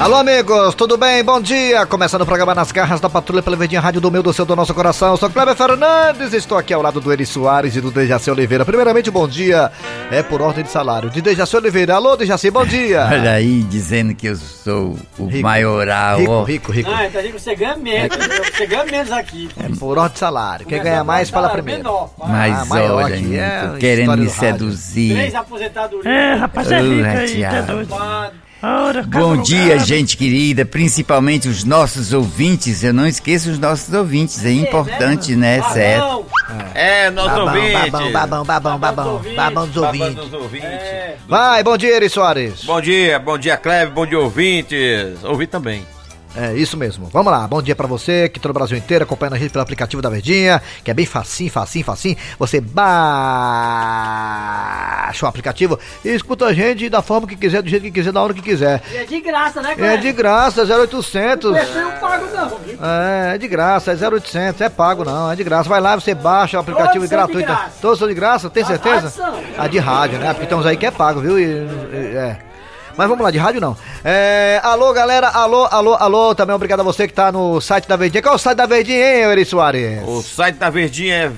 Alô, amigos, tudo bem? Bom dia! Começando o programa Nas Garras da Patrulha pela Verdinha Rádio do Meu, do Seu, do Nosso Coração. Eu sou Kleber Fernandes, estou aqui ao lado do Eri Soares e do Dejaci Oliveira. Primeiramente, bom dia. É por ordem de salário. De Dejaci Oliveira. Alô, Dejaci, bom dia. Olha aí, dizendo que eu sou o Rico. maioral. Rico, rico, rico. Ah, então você ganha menos, você ganha menos aqui. É por ordem de salário. Quem ganha mais, fala primeiro. Menor. Mas Ah, maior olha, aqui, é querendo me seduzir. Três aposentadorias. É, rapaz, é rico aí, tá doido. Bom dia, gente querida, principalmente os nossos ouvintes. Eu não esqueço os nossos ouvintes, é importante, né? Ah, Certo? não. É, nosso Babão, ouvinte. babão, babão, babão, babão, ouvintes. babão dos ouvintes. dos ouvintes. É. Vai, bom dia, Eri Soares. Bom dia, bom dia, Kleber, bom dia, ouvintes. Ouvi também. É, isso mesmo. Vamos lá. Bom dia pra você que tá no Brasil inteiro acompanhando a gente pelo aplicativo da Verdinha, que é bem facinho, facinho, facinho. Você baixa o aplicativo e escuta a gente da forma que quiser, do jeito que quiser, na hora que quiser. E é de graça, né, É Cleber? de graça, 0800. Esse eu não pago, não. É, é de graça, é 0800, é pago não, é de graça. Vai lá, você baixa o aplicativo Todos são de gratuito. graça. Todos são de graça, tem certeza? são. A de rádio, né? Porque tem uns aí que é pago, viu? E, e- é. Mas vamos lá, de rádio não. É, alô, galera, alô, alô, alô. Também obrigado a você que tá no site da Verdinha. Qual é o site da Verdinha, hein, Eri Soares? O site da Verdinha é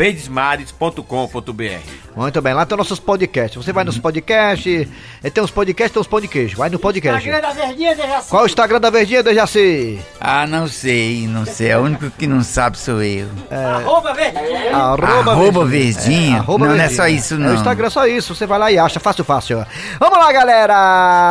verdinha.verdesmares.com.br. Muito bem, lá tem nossos podcasts. Você vai nos podcasts, é, tem uns podcasts, tem uns pão de queijo. Vai no podcast. Instagram da Verdinha, assim. Qual é o Instagram da Verdinha, Dejaci? Ah, não sei, não sei. O único que não sabe sou eu. Arroba Verdinha. Arroba Verdinha? arroba Não, não é Verdinha. só isso, É, não. o Instagram é só isso, você vai lá e acha, fácil, fácil. Vamos lá, galera!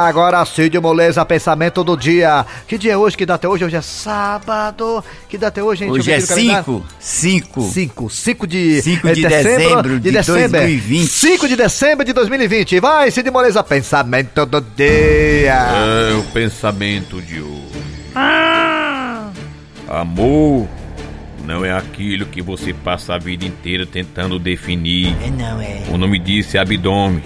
Agora Cid Moleza, pensamento do dia. Que dia é hoje? Que data é hoje? Hoje é sábado. Que data é hoje, gente? Hoje é Deixa eu ver aqui no calendário. 5, 5. 5, 5 de, Cinco eh, de dezembro de dezembro. 2020. 5 de dezembro de 2020. Vai, Cid Moleza, pensamento do dia. É o pensamento de hoje. Ah, Amor não é aquilo que você passa a vida inteira tentando definir. É não, é. O nome disso é abdômen.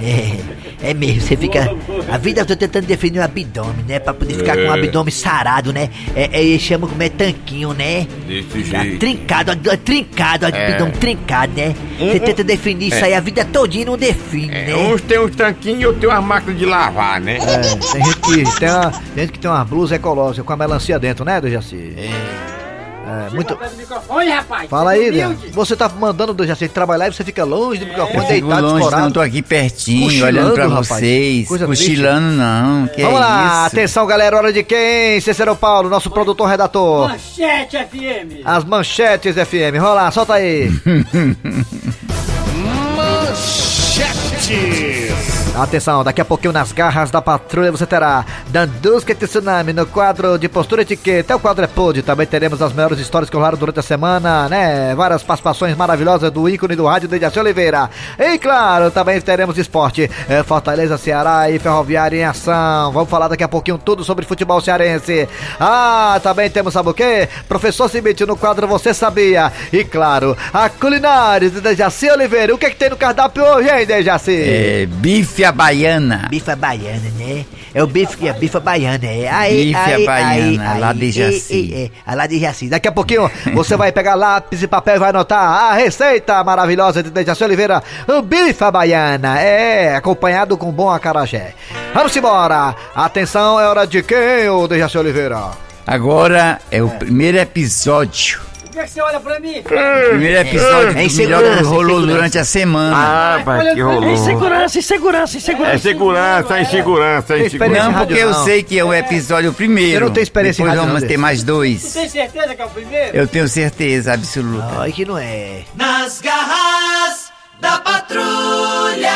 É, é mesmo, você fica. A vida eu tô tentando definir o abdômen, né? Pra poder ficar com o É. abdômen sarado, né? É, é, eles chamam como é tanquinho, né? Desse Fica jeito. trincado, trincado, É. abdômen trincado, né? Você tenta definir isso aí a vida todinha não define, né? Uns tem uns tanquinhos e outros tem umas máquinas de lavar, né? É, tem gente que tem, uma, tem gente que tem umas blusas ecológicas com a melancia dentro, né, Dejaci? É, muito. Do microfone, rapaz. Fala aí, humilde. Você tá mandando o Dejaci trabalhar e você fica longe do microfone, Eu fico deitado, longe, escorado. não, tô aqui pertinho, olhando pra vocês. Coisa Cochilando não, que Vamos é lá, isso? atenção galera, hora de quem? Cícero Paulo, nosso produtor redator. Manchete FM. As manchetes FM, rola solta aí. Atenção, daqui a pouquinho nas garras da patrulha você terá Dandusca e Tsunami no quadro de postura etiqueta. O quadro é pod. Também teremos as melhores histórias que rolaram durante a semana, né? Várias participações maravilhosas do ícone do rádio Dejaci Oliveira. E claro, também teremos esporte. É, Fortaleza, Ceará e Ferroviária em ação. Vamos falar daqui a pouquinho tudo sobre futebol cearense. Ah, também temos, sabe o quê? Professor Cimite no quadro Você Sabia. E claro, a culinária de Dejaci Oliveira. O que, é que tem no cardápio hoje, hein, Dejaci? É, bife baiana. Bifa baiana, né? É o bife, a bifa baiana, é. Aí, Bife aí, baiana, aí, lá de Jaci. ei, a lá de Jaci. Daqui a pouquinho você vai pegar lápis e papel e vai anotar a receita maravilhosa de Dejaci Oliveira, o bife à baiana. É, acompanhado com bom acarajé. Vamos embora. Atenção, é hora de quem, ô Dejaci Oliveira? Agora é o primeiro episódio. Que que você olha pra mim? Primeiro episódio É que insegurança, rolou durante a semana. Ah, pai, que rolou. insegurança, insegurança, insegurança. É segurança, é insegurança, é experiência insegurança. em Não, porque eu sei que é o episódio primeiro. Eu não tenho experiência Depois vamos não, ter mais Você dois. tem certeza que é o primeiro? Eu tenho certeza absoluta. Ai, que não é. Nas garras da patrulha.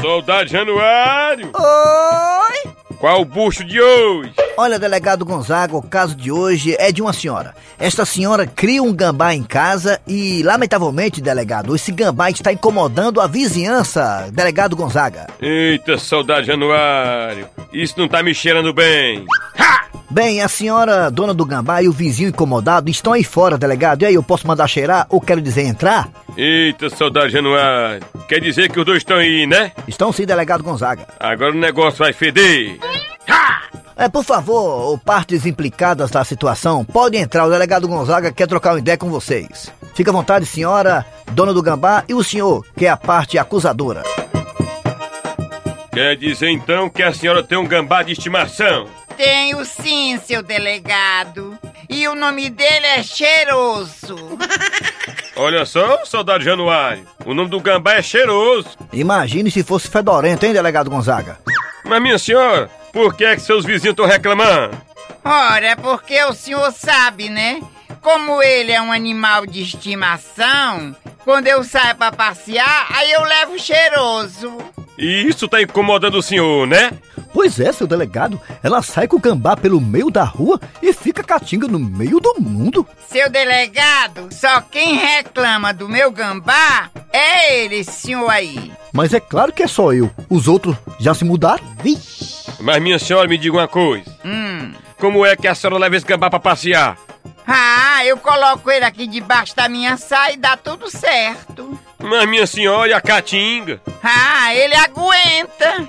Soldado Januário, Oi! Qual o bucho de hoje? Olha, delegado Gonzaga, o caso de hoje é de uma senhora. Esta senhora cria um gambá em casa e, lamentavelmente, delegado, esse gambá está incomodando a vizinhança, delegado Gonzaga. Eita, soldado Januário, isso não tá me cheirando bem. Bem, a senhora dona do gambá e o vizinho incomodado estão aí fora, delegado. E aí, eu posso mandar cheirar ou quero dizer entrar? Eita, soldado Januário, quer dizer que os dois estão aí, né? Estão sim, delegado Gonzaga. Agora o negócio vai feder. É, por favor, partes implicadas da situação, pode entrar. O delegado Gonzaga quer trocar uma ideia com vocês. Fica à vontade, senhora, dona do gambá, e o senhor, que é a parte acusadora. Quer dizer então que a senhora tem um gambá de estimação? Tenho sim, seu delegado. E o nome dele é Cheiroso. Olha só, soldado Januário. O nome do gambá é cheiroso. Imagine se fosse fedorento, hein, delegado Gonzaga? Mas minha senhora, por que é que seus vizinhos estão reclamando? Ora, é porque o senhor sabe, né? Como ele é um animal de estimação, quando eu saio pra passear, aí eu levo cheiroso. E isso tá incomodando o senhor, né? Pois é, seu delegado. Ela sai com o gambá pelo meio da rua e fica catinga no meio do mundo. Seu delegado, só quem reclama do meu gambá é ele, esse senhor aí. Mas é claro que é só eu. Os outros já se mudaram? Mas minha senhora, me diga uma coisa. Hum. Como é que a senhora leva esse gambá pra passear? Ah, eu coloco ele aqui debaixo da minha saia e dá tudo certo. Mas minha senhora, e a caatinga? Ah, ele aguenta.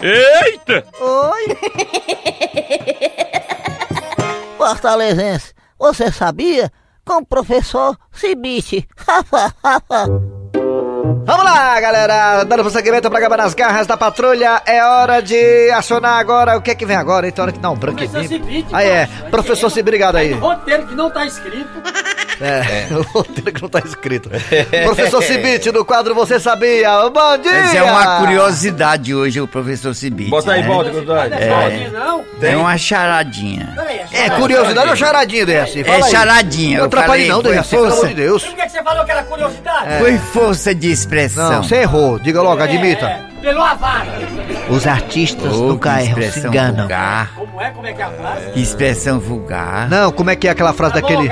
Eita! Oi. Fortalezense, você sabia? Com o professor Cibite. Vamos lá, galera! Dando prosseguimento pra acabar nas garras da patrulha. É hora de acionar agora. O que é que vem agora? Então, hora que não, branco e Professor. Cibite, Ah, é. Professor Cibite, obrigado aí. Roteiro que não tá escrito. É, o roteiro que não tá escrito. Professor Cibite, no quadro Você Sabia. Bom dia! Mas é uma curiosidade hoje, o professor Cibite. Bota aí, né? volta, Não Gustavo. é fotinho, não? É uma charadinha. É curiosidade ou charadinha desse? É aí. charadinha. Não eu atrapalhe não, Dejaci, pelo amor força, de Deus. Por que, você falou que era curiosidade? Foi força de expressão. Não, você errou. Diga logo, admita. É, pelo avara. Os artistas Oh, nunca que erram, se expressão enganam. vulgar. Como é? Como é que é a frase? Que expressão vulgar. Não, como é que é aquela frase Cagou, daquele...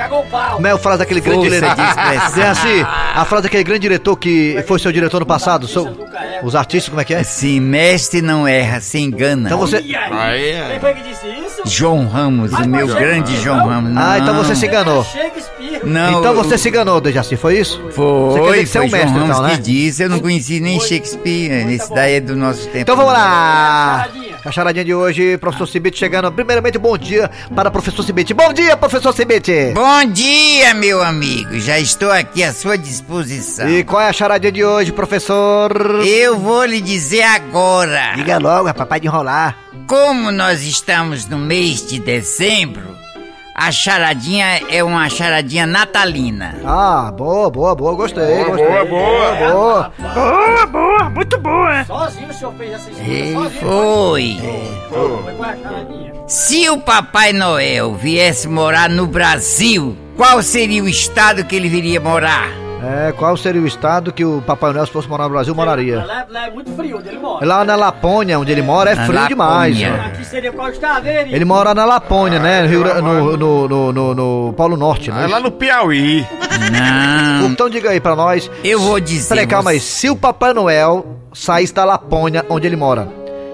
Como é a frase daquele grande diretor? de expressão. Diz assim, a frase daquele grande diretor que foi seu diretor no passado. seu- Os artistas, como é que é? Se mestre não erra, se engana. Então você... Aí? Aí, é. Quem foi que disse isso? João Ramos, o meu grande. João Ramos. Ah, então você se enganou. Shakespeare. Não, Então você o- se enganou, Dejaci, foi isso? Você quer Foi, dizer que você é foi um João mestre, Ramos então, né? que disse. Eu não conheci nem Shakespeare. Esse daí é do nosso tempo. Então vamos lá! A charadinha de hoje, professor Cibite chegando. Primeiramente, bom dia para o professor Cibite. Bom dia, professor Cibite! Bom dia, meu amigo. Já estou aqui à sua disposição. E qual é a charadinha de hoje, professor? Eu vou lhe dizer agora. Diga logo, é papai de enrolar. Como nós estamos no mês de dezembro, a charadinha é uma charadinha natalina. Ah, boa, boa, boa, gostei, gostei. boa, boa. boa. Boa, boa, muito boa. Sozinho o senhor fez essa escolha. Sozinho. foi. Foi com a charadinha. Se o Papai Noel viesse morar no Brasil, qual seria o estado que ele viria morar? É, qual seria o estado que o Papai Noel, se fosse morar no Brasil, moraria? Lá, lá é muito frio onde ele mora. Lá na Lapônia, onde ele mora, é frio demais. Lapônia. né? Aqui seria qual estado, hein? Ele mora na Lapônia, né? No, Rio Gra- no, no, no, no- no Polo Norte, né? É lá no Piauí. Não. Então diga aí pra nós. Eu vou dizer. Peraí, calma aí. Se o Papai Noel saísse da Lapônia, onde ele mora,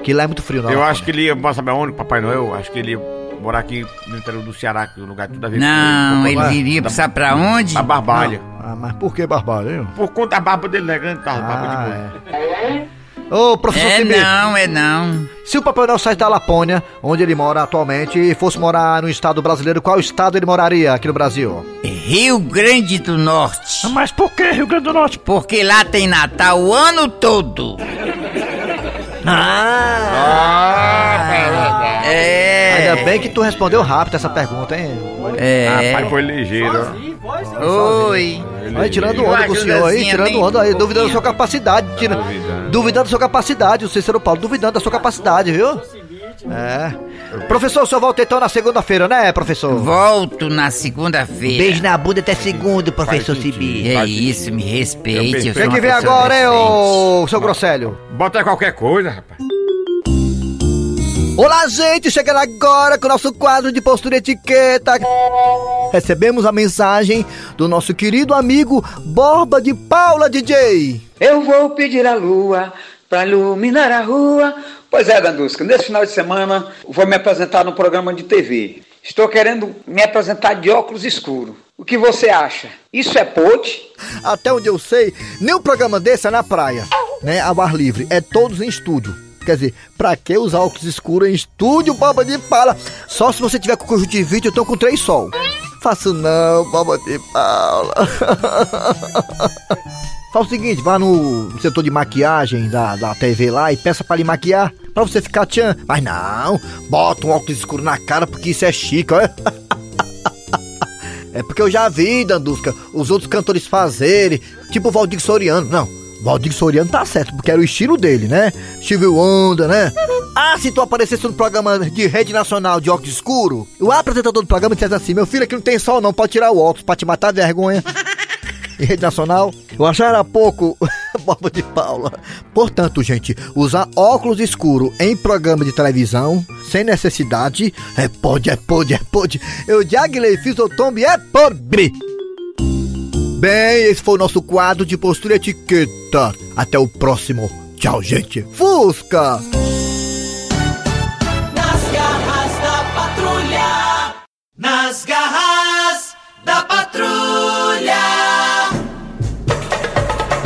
que lá é muito frio, não? Eu acho que ele ia, posso saber onde, Papai Noel? Acho que ele ia morar aqui no interior do Ceará, que é um lugar tudo a ver Não, com ele Papai- viria pra, pra onde? A barbalha. Ah, mas por que barbário, hein? Por conta da barba dele, né? Grande, tá? barba de Ah, é. Ô, professor É não, é não. se o Papai Noel saísse da Lapônia, onde ele mora atualmente, e fosse morar no estado brasileiro, qual estado ele moraria aqui no Brasil? Rio Grande do Norte. Mas por que Rio Grande do Norte? Porque lá tem Natal o ano todo. É. Ainda bem que tu respondeu rápido essa pergunta, hein? É. Rapaz, foi ligeiro. Sozinho, foi, sozinho. Oi. Aí, tirando onda com o senhor aí, ajudazinha tirando onda aí, duvidando da sua capacidade, tira, Duvidando. duvidando da sua capacidade, o Cícero Paulo, duvidando da sua capacidade, viu? É. Professor, o senhor volta então na segunda-feira, né, professor? Volto na segunda-feira. Beijo na bunda até segundo, professor Cibite. É isso, me respeite. O que, vem agora, hein, decente. ô seu Grosselho? Bota aí qualquer coisa, rapaz. Olá, gente, chegando agora com o nosso quadro de postura e etiqueta. Recebemos a mensagem do nosso querido amigo Borba de Paula DJ. Eu vou pedir a lua para iluminar a rua. Pois é, Dandusca, nesse final de semana vou me apresentar no programa de TV. Estou querendo me apresentar de óculos escuros. O que você acha? Isso é pode? Até onde eu sei, nenhum programa desse é na praia, né? Ao ar livre, é todos em estúdio. Quer dizer, pra que usar óculos escuros em estúdio, Borba de Paula? Só se você tiver com conjuntivite, eu tô com três sol. Faço não, Borba de Paula. Faz o seguinte, vá no setor de maquiagem da, da TV lá e peça pra lhe maquiar, pra você ficar tchan. Mas não, bota um óculos escuro na cara porque isso é chique, olha. É porque eu já vi, Dandusca, os outros cantores fazerem, tipo o Valdir Soriano. Não, Valdir Soriano tá certo, porque era o estilo dele, né? Steve Wonder, né? Ah, se tu aparecesse no programa de rede nacional de óculos escuro, o apresentador do programa dissesse assim: Meu filho, aqui não tem sol, não, pode tirar o óculos pra te matar de vergonha. em rede nacional, eu achava pouco Boba de Paula. Portanto, gente, usar óculos escuro em programa de televisão, sem necessidade, é pode, é pode, é pode. Eu diaglei, fiz o tombe, é pobre. Bem, esse foi o nosso quadro de postura etiqueta. Até o próximo. Tchau, gente. Fusca!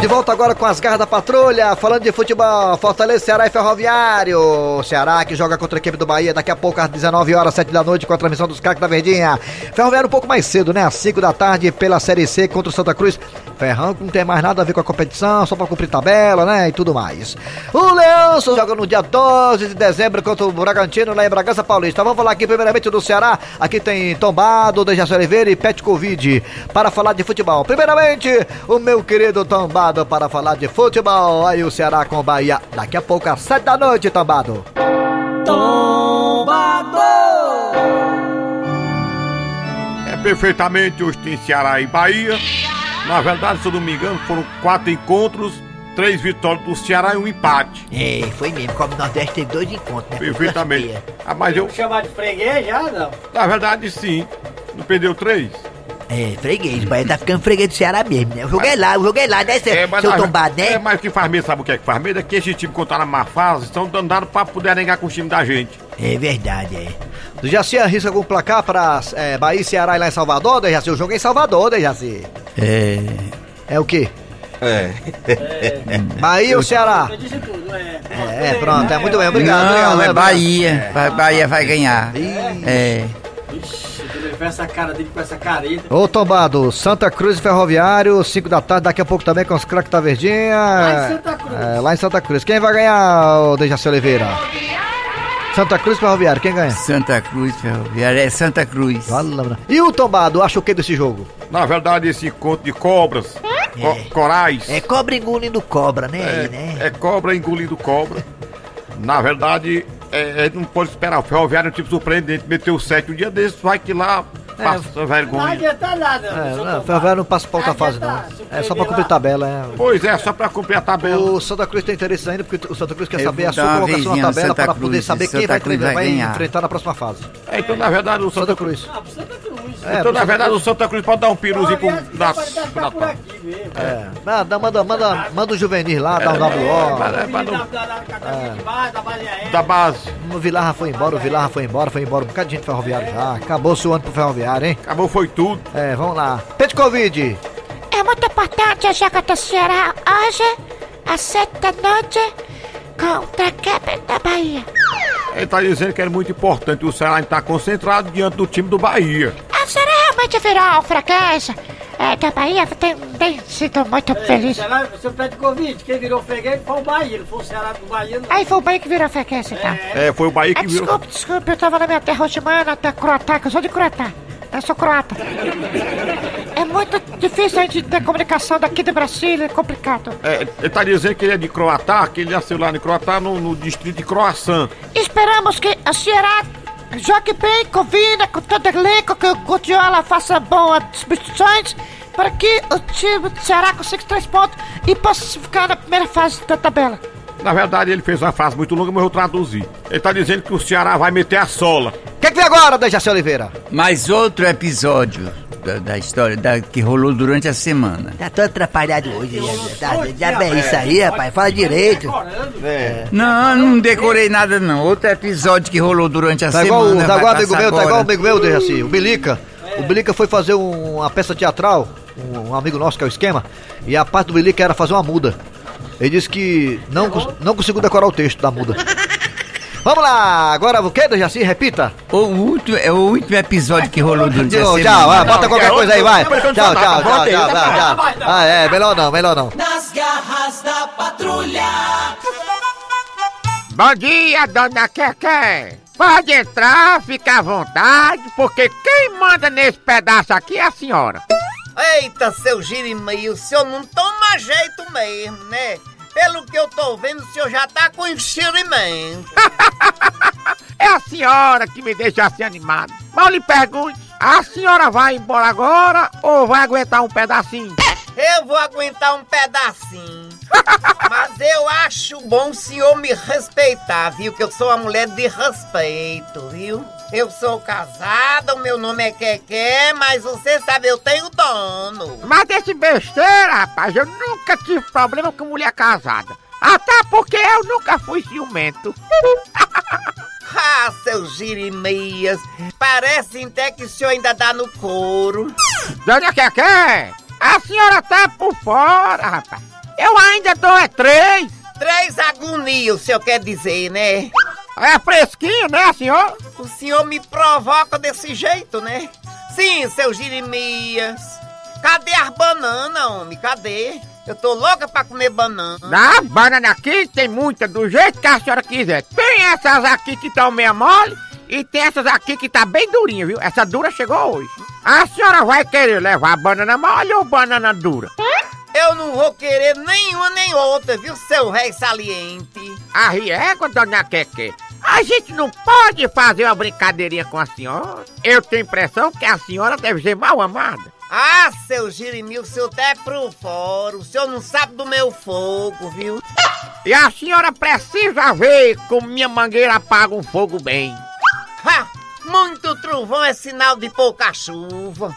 De volta agora com as garras da patrulha, falando de futebol, Fortaleza, Ceará e Ferroviário. Ceará que joga contra a equipe do Bahia daqui a pouco às 19 horas, 7 da noite, com a transmissão dos craques da Verdinha. Ferroviário um pouco mais cedo, né? Às 5 da tarde pela Série C contra o Santa Cruz. Ferrão que não tem mais nada a ver com a competição, só pra cumprir tabela, né? E tudo mais. O Leãoso joga no dia 12 de dezembro contra o Bragantino lá em Bragança Paulista. Vamos falar aqui primeiramente do Ceará. Aqui tem Tombado, Dejaci Oliveira e Pet Covid para falar de futebol. Primeiramente, o meu querido Tombado para falar de futebol. Aí o Ceará com o Bahia daqui a pouco às 7 da noite, Tombado. É perfeitamente hoje tem Ceará e Bahia. Na verdade, se eu não me engano, foram quatro encontros, três vitórias do Ceará e um empate. É, foi mesmo. Como Nordeste teve dois encontros, né? Perfeitamente. Ah, mas eu, Chamar de freguês já, não? na verdade, sim. Não perdeu três? É, freguês. O Bahia tá ficando freguês do Ceará mesmo, né? Eu joguei lá, eu joguei lá, né, seu, seu na- tombado, né? É, mas o que faz medo, sabe o que é que faz medo? É que esse time, quando tá na má fase, estão dando pra poder negar com o time da gente. É verdade, é. Dejaci arrisca algum placar para é, Bahia e Ceará e lá em Salvador, Dejaci? Eu joguei em Salvador, Dejaci. É. É o quê? É. Bahia ou Ceará? Eu disse tudo, é. É, é, pronto, é muito bem, obrigado. Não, obrigado, é obrigado. Bahia. Ba- Bahia vai ganhar. É. Vê essa cara dele com essa careta. Ô Tombado, Santa Cruz e Ferroviário, 5 da tarde, daqui a pouco também com os craques da Verdinha. Lá em Santa Cruz. É, lá em Santa Cruz. Quem vai ganhar, ô Dejaci Oliveira? Santa Cruz e Ferroviário, quem ganha? Santa Cruz, Ferroviária. É Santa Cruz. Fala, E o Tombado, acha o que desse jogo? Na verdade, esse encontro de cobras, co- corais, É cobra engolindo cobra, né? aí, né? é, é cobra engolindo cobra. Na verdade, é, é, não pode esperar. O Ferroviário é um tipo surpreendente. Meteu sete um dia desses, vai que lá passa Não vergonha. adianta nada. É, não, tombado. Ferroviário não passa pra outra fase, não. É só pra cumprir lá. tabela, é. Pois é, só pra cumprir a tabela. O Santa Cruz tem interesse ainda, porque o Santa Cruz quer Eu saber a sua colocação na tabela Santa para poder saber quem vai, vai enfrentar na próxima fase. É, então, na verdade, o Santa Santa, Cruz. Ah, Cruz. É, Então, na verdade, o Santa Cruz pode dar um piruzinho pro Natal. aqui mesmo. É. Manda, manda, manda, manda o juvenil lá, dá um É, WO. O não- da, base. O Vilarra foi embora, o Vilarra foi embora, foi embora um bocado de gente ferroviário já. Acabou-se o ano pro ferroviário, hein? Acabou, foi tudo. É, vamos lá. Pede Covid. É muito importante a jogo do Ceará hoje, às sete da noite, contra a equipe da Bahia. Ele tá dizendo que é muito importante o Ceará estar concentrado diante do time do Bahia. A Ceará realmente virou um fracasso. É, da Bahia tem, tem sido muito feliz. Será, seu pé de Covid, quem virou freguês foi o Bahia, não foi o Ceará do Bahia, não. Aí foi o Bahia que virou fracasso, então. É, foi o Bahia Ah, que virou. desculpe, desculpe, eu tava na minha terra otimana, até Croatá, que eu sou de Croatá. Eu sou croata. É muito difícil a gente ter comunicação daqui do Brasil, é complicado. É, ele tá dizendo que ele é de Croatá, que ele nasceu lá em Croatá, no, no distrito de Croaçã. Esperamos que a Ceará jogue bem, combina com todo elenco, que o Guardiola faça boas substituições para que o time do Ceará consiga três pontos e possa ficar na primeira fase da tabela. Na verdade, ele fez uma fase muito longa, mas eu traduzi. Ele tá dizendo que o Ceará vai meter a sola. O que, que vem agora, Dejaci Oliveira? Mais outro episódio da, da história da, que rolou durante a semana. Tá todo atrapalhado hoje, já, tá, já bem isso aí, rapaz, fala direito. É. Não, não decorei nada não. Outro episódio que rolou durante a Tá igual, semana. tá vai igual amigo meu, tá igual amigo meu, Dejaci, o Bilica. O Bilica foi fazer um- uma peça teatral, um, um amigo nosso que é o esquema, e a parte do Bilica era fazer uma muda. Ele disse que não, não conseguiu decorar o texto da muda. Vamos lá, agora o que, do Jaci? Repita. O último, é o último episódio que rolou durante a Tchau, tchau, vai, bota qualquer Não, coisa aí, vai. Tchau, tchau, tchau, bota aí, tchau, tchau. Ah, é, melhor não, melhor não. Nas garras da patrulha. Bom dia, dona Keké. Pode entrar, fica à vontade, porque quem manda nesse pedaço aqui é a senhora. Eita, seu Jirimei, o senhor não toma jeito mesmo, né? Pelo que eu tô vendo, o senhor já tá com enxerimento. É a senhora que me deixa assim animado. Mal lhe pergunte, a senhora vai embora agora ou vai aguentar um pedacinho? Eu vou aguentar um pedacinho. Mas eu acho bom o senhor me respeitar, viu? Que eu sou uma mulher de respeito, viu? Eu sou casada, o meu nome é Keké, mas você sabe, eu tenho dono. Mas desse besteira, rapaz, eu nunca tive problema com mulher casada. Até porque eu nunca fui ciumento. Ah, seus Jirimeias, parece até que o senhor ainda dá no couro. Dona Keké, a senhora tá por fora, rapaz. Eu ainda dou é três. Três agonias, o senhor quer dizer, né? É fresquinho, né, senhor? O senhor me provoca desse jeito, né? Sim, seu Jeremias. Cadê as bananas, homem? Cadê? Eu tô louca pra comer banana. Na banana aqui tem muita, do jeito que a senhora quiser. Tem essas aqui que estão meia mole e tem essas aqui que tá bem durinha, viu? Essa dura chegou hoje. A senhora vai querer levar banana mole ou banana dura? Eu não vou querer nenhuma nem outra, viu, seu rei saliente? A dona Keké. A gente não pode fazer uma brincadeirinha com a senhora. Eu tenho impressão que a senhora deve ser mal amada. Ah, seu Jeremia, o senhor tá é pro fora. O senhor não sabe do meu fogo, viu? E a senhora precisa ver como minha mangueira apaga um fogo bem. Ha! Muito trovão é sinal de pouca chuva.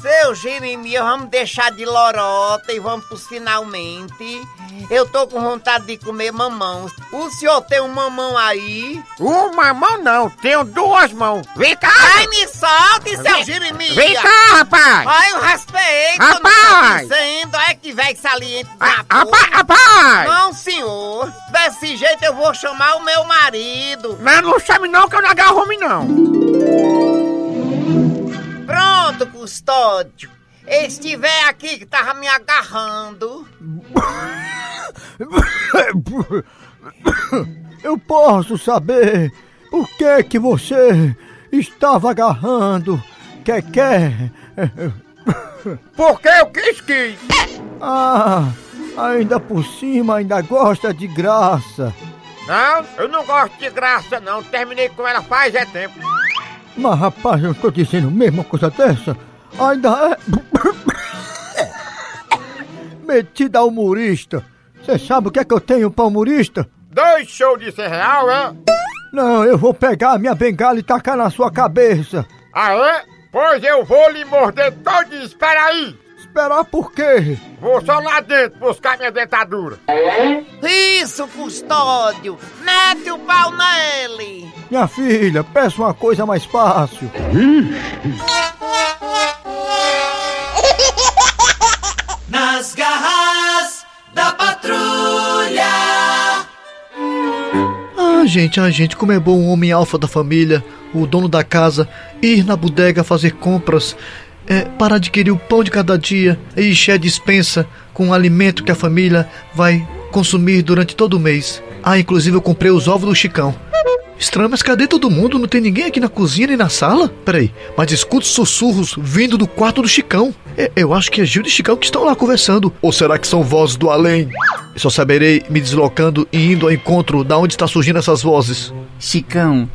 Seu Jeremias, vamos deixar de lorota e vamos pros finalmente. Eu tô com vontade de comer mamão. O senhor tem um mamão aí? Uma mão não, tenho duas mãos. Vem cá! Ai, me solte, seu Jeremias! Vem cá, rapaz! Ai, o respeito! Rapaz! Não dizendo, ai que velho saliente da Ah, porra. Rapaz, rapaz! Não, senhor. Desse jeito eu vou chamar o meu marido. Não, não chame não que eu não agarro homem não. Pronto, custódio. Estiver aqui que tava me agarrando. Eu posso saber por que que você estava agarrando Keké? Porque eu quis quis. Ah, ainda por cima ainda gosta de graça. Não, eu não gosto de graça não. Terminei com ela faz é tempo. Mas rapaz, eu tô dizendo mesmo uma coisa dessa. Ainda é. Metida a humorista. Você sabe o que é que eu tenho pra humorista? Dois shows de 100 real, é? Não, eu vou pegar a minha bengala e tacar na sua cabeça. Ah, é? Pois eu vou lhe morder todinho. Espera aí. Esperar por quê? Vou só lá dentro buscar minha dentadura. Isso, custódio. Mete o pau nele. Minha filha, peça uma coisa mais fácil. Nas garras da patrulha. Ah, gente, ah, gente, como é bom um homem alfa da família, o dono da casa, ir na bodega fazer compras, é, para adquirir o pão de cada dia e encher a dispensa com o alimento que a família vai consumir durante todo o mês. Ah, inclusive eu comprei os ovos do Chicão. Estranho, mas cadê todo mundo? Não tem ninguém aqui na cozinha nem na sala? Peraí, mas escuto sussurros vindo do quarto do Chicão. É, eu acho que é Gil e Chicão que estão lá conversando. Ou será que são vozes do além? Só saberei me deslocando e indo ao encontro da onde está surgindo essas vozes. Chicão,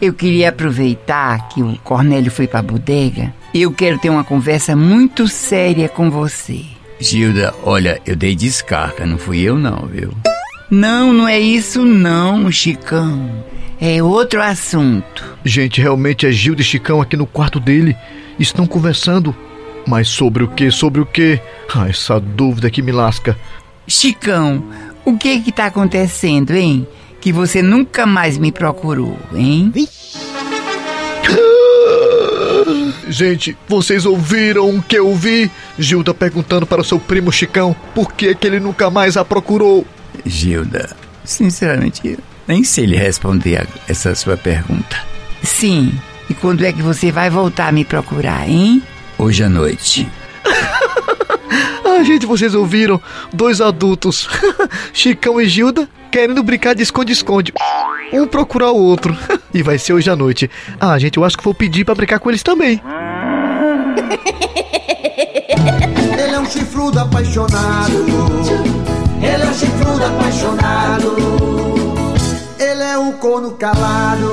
eu queria aproveitar que o Cornélio foi pra bodega. Eu quero ter uma conversa muito séria com você. Gilda, olha, eu dei descarga, não fui eu não, viu? Não, não é isso não, Chicão. É outro assunto. Gente, realmente é Gilda e Chicão aqui no quarto dele. Estão conversando. Mas sobre o que? Sobre o que? Ah, essa dúvida que me lasca. Chicão, o que que tá acontecendo, hein? Que você nunca mais me procurou, hein? Gente, vocês ouviram o que eu vi? Gilda perguntando para o seu primo Chicão por que, que ele nunca mais a procurou. Gilda, sinceramente, Nem sei lhe responder a essa sua pergunta. Sim. E quando é que você vai voltar a me procurar, hein? Hoje à noite. Ah, gente, vocês ouviram? Dois adultos, Chicão e Gilda, querendo brincar de esconde-esconde. Um procurar o outro. E vai ser hoje à noite. Ah, gente, eu acho que vou pedir pra brincar com eles também. Ele é um chifrudo apaixonado. Ele é um chifrudo apaixonado. Ele é um corno calado.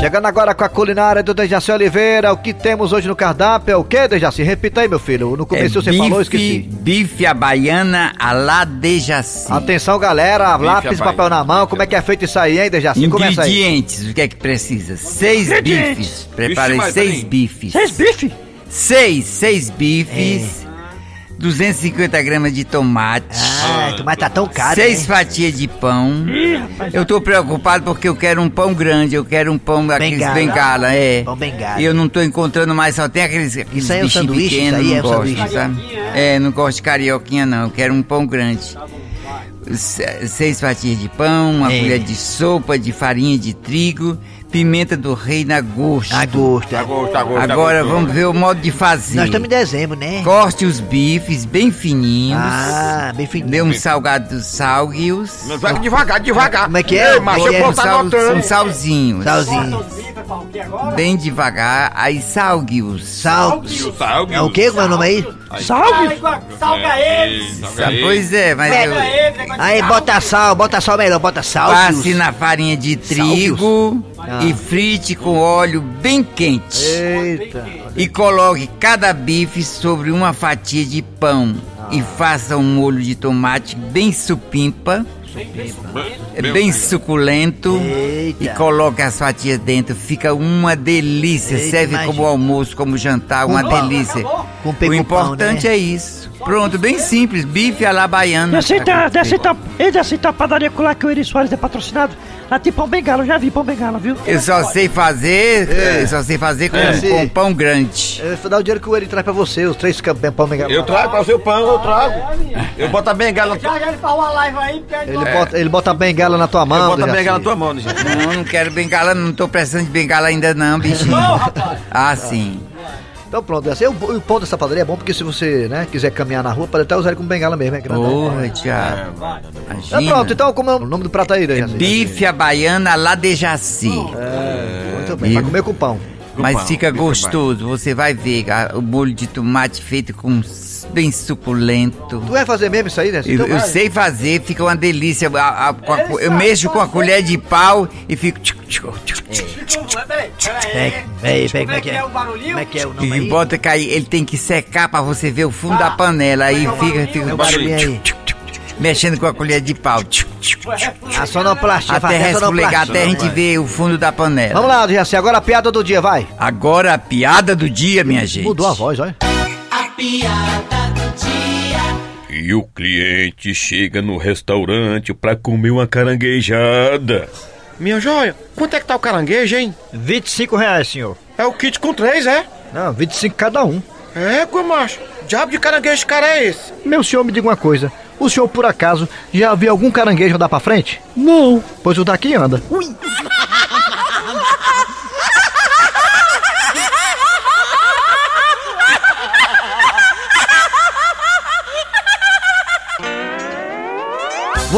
Chegando agora com a culinária do Dejaci Oliveira, o que temos hoje no cardápio é o que, Dejaci? Repita aí, meu filho. No começo você falou, eu esqueci. É Bife à baiana à la Dejaci. Atenção, galera, lápis e à papel na mão. Como é que é feito isso aí, hein, Dejaci? Começa aí. Ingredientes, o que é que precisa? Seis bifes. Preparei seis bifes. Seis bifes? Seis, seis bifes. 250 gramas de tomate. Ah, tomate tá tão caro, Seis né? fatias de pão. Eu tô preocupado porque eu quero um pão grande, eu quero um pão aqueles Bengala. bengala, é. Pão bengala. E eu não tô encontrando mais, só tem aqueles, aqueles Isso aí é um bichinhos sanduíche, pequenos, isso aí não é gosto, sanduíche. sabe? É, não gosto de carioquinha não, eu quero um pão grande. Se- Seis fatias de pão, uma É. colher de sopa de farinha de trigo, pimenta do reino a gosto. A gosto. A gosto, a gosto, Agora a gosto. vamos ver o modo de fazer. Nós estamos em dezembro, né? Corte os bifes bem fininhos. Ah, bem fininho. Dê um salgado salgue-os. Mas vai devagar, devagar. Como é que é? Ei, macho, é é? vou tá Sal- anotando. um salzinho. Salzinho. Bem devagar, aí salgue-os. Sal. Salgue. É o que? Como é o nome aí? Salve! Salga eles! Ah, Pois é, mas eu... Aí, bota sal, bota sal melhor, bota sal. Passe na farinha de trigo Ah. e frite com óleo bem quente. Eita. E coloque cada bife sobre uma fatia de pão. E faça um molho de tomate bem supimpa. É bem suculento e coloque as fatias dentro, fica uma delícia. Eita, Serve imagina. como almoço, como jantar, uma Com- delícia. Com O importante pão, né? é isso. Pronto, bem simples, bife à la baiana. Então, desse então, e desse então, padaria com lá que o Eri Soares é patrocinado. Lá tem pão bengala, eu já vi pão bengala, viu? Eu só sei fazer, É. eu só sei fazer com, É, com pão grande. Eu vou dar o dinheiro que o Eri traz pra você, os três pão bengala. Eu trago pra o pão, eu trago. Eu boto a bengala. Já já ele faz uma live aí, Ele, bota, ele bota a bengala na tua mão. Eu boto a bengala na tua mão, gente. Não, não quero bengala, não tô precisando de bengala ainda não, bichinho. Ah, sim. Então pronto, Dejaci. o, o pão dessa padaria é bom porque se você né, quiser caminhar na rua, pode até usar ele como bengala mesmo, é grande. Porra, Thiago. Então pronto, então como é o nome do prato aí, Dejaci? Bife à baiana lá de Jaci. Muito bem, vai comer com pão. Mas pão, fica gostoso, você vai ver o molho de tomate feito com bem suculento. Tu vai fazer mesmo isso aí, Dejaci? Eu, Então eu vai. sei fazer, fica uma delícia. A- a- a eu mexo com a colher de pau e fico. tchuc, tchuc, tchuc, tchuc, Peraí, Pega, peraí, peraí, como é que é? o barulhinho? Como é que é o nome E bota cair, ele tem que secar pra você ver o fundo da panela. Aí fica, fica É o barulhinho aí. mexendo com a colher de pau. A sonoplastia, Até sonoplastia. até a gente ver o fundo da panela. Vamos lá, Dejaci, agora a piada do dia, vai. Agora a piada do dia, minha gente. Mudou a voz, olha. Piada do dia. E o cliente chega no restaurante pra comer uma caranguejada. Minha joia, quanto é que tá o caranguejo, hein? 25 reais, senhor. É o kit com três, é? Não, 25 cada um. É, macho. Diabo de caranguejo cara é esse? Meu senhor, me diga uma coisa. O senhor, por acaso, já viu algum caranguejo andar pra frente? Não. Pois o daqui anda.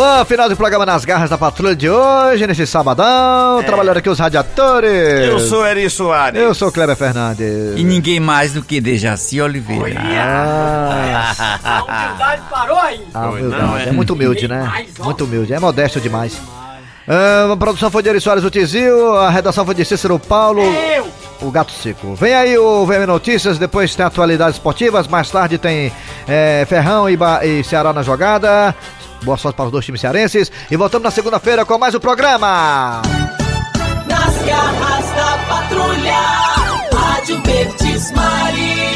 Bom, final do programa nas garras da patrulha de hoje, nesse sabadão. Trabalhando aqui os radiadores. Eu sou Eri Soares. Eu sou o Kleber Fernandes. E ninguém mais do que Dejaci Oliveira. Ah, A humildade parou aí. a humildade. É muito humilde, né? Muito humilde. É modesto demais. Ah, a produção foi de Eri Soares, o Tizil. A redação foi de Cícero Paulo. Eu! O Gato Seco. Vem aí o VM Notícias, depois tem atualidades esportivas, mais tarde tem eh, Ferrão e, Ba- e Ceará na jogada. Boa sorte para os dois times cearenses. E voltamos na segunda-feira com mais um programa. Nas garras da patrulha. Rádio Verdes Maria.